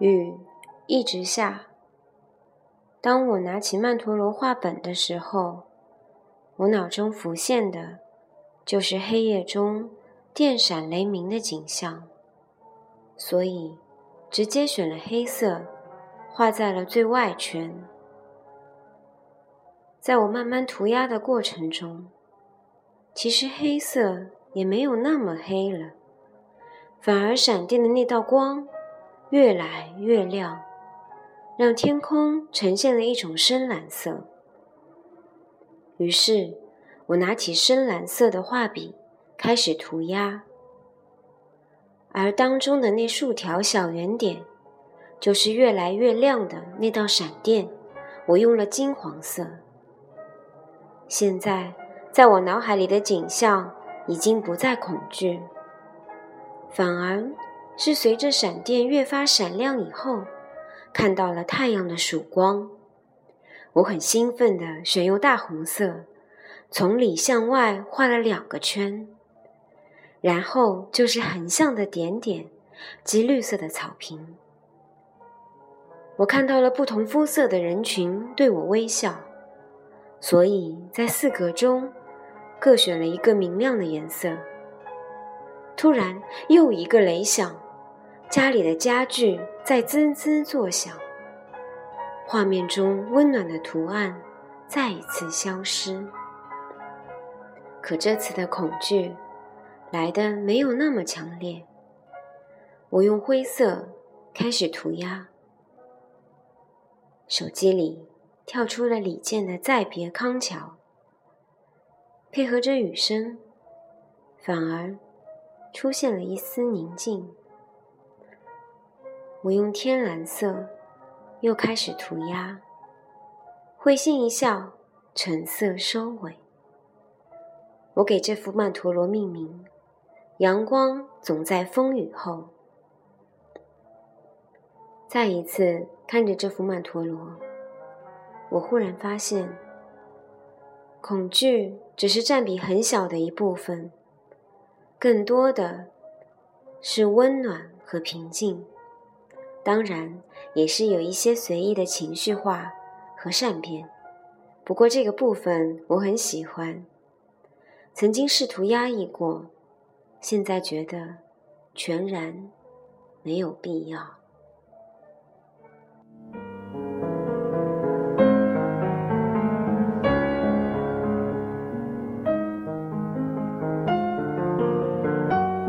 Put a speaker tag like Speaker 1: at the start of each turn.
Speaker 1: 雨一直下。当我拿起曼陀罗画本的时候，我脑中浮现的，就是黑夜中电闪雷鸣的景象，所以直接选了黑色，画在了最外圈。在我慢慢涂鸦的过程中，其实黑色也没有那么黑了，反而闪电的那道光越来越亮，让天空呈现了一种深蓝色。于是，我拿起深蓝色的画笔，开始涂鸦，而当中的那数条小圆点，就是越来越亮的那道闪电。我用了金黄色。现在，在我脑海里的景象已经不再恐惧，反而是随着闪电越发闪亮以后，看到了太阳的曙光。我很兴奋地选用大红色，从里向外画了两个圈，然后就是横向的点点及绿色的草坪。我看到了不同肤色的人群对我微笑。所以在四格中各选了一个明亮的颜色。突然，又一个雷响，家里的家具在滋滋作响。画面中温暖的图案再一次消失。可这次的恐惧来的没有那么强烈。我用灰色开始涂鸦。手机里。跳出了李健的《再别康桥》，配合着雨声，反而出现了一丝宁静。我用天蓝色又开始涂鸦，会心一笑，橙色收尾。我给这幅曼陀罗命名：“阳光总在风雨后。”再一次看着这幅曼陀罗。我忽然发现，恐惧只是占比很小的一部分，更多的是温暖和平静。当然，也是有一些随意的情绪化和善变。不过这个部分我很喜欢。曾经试图压抑过，现在觉得全然没有必要。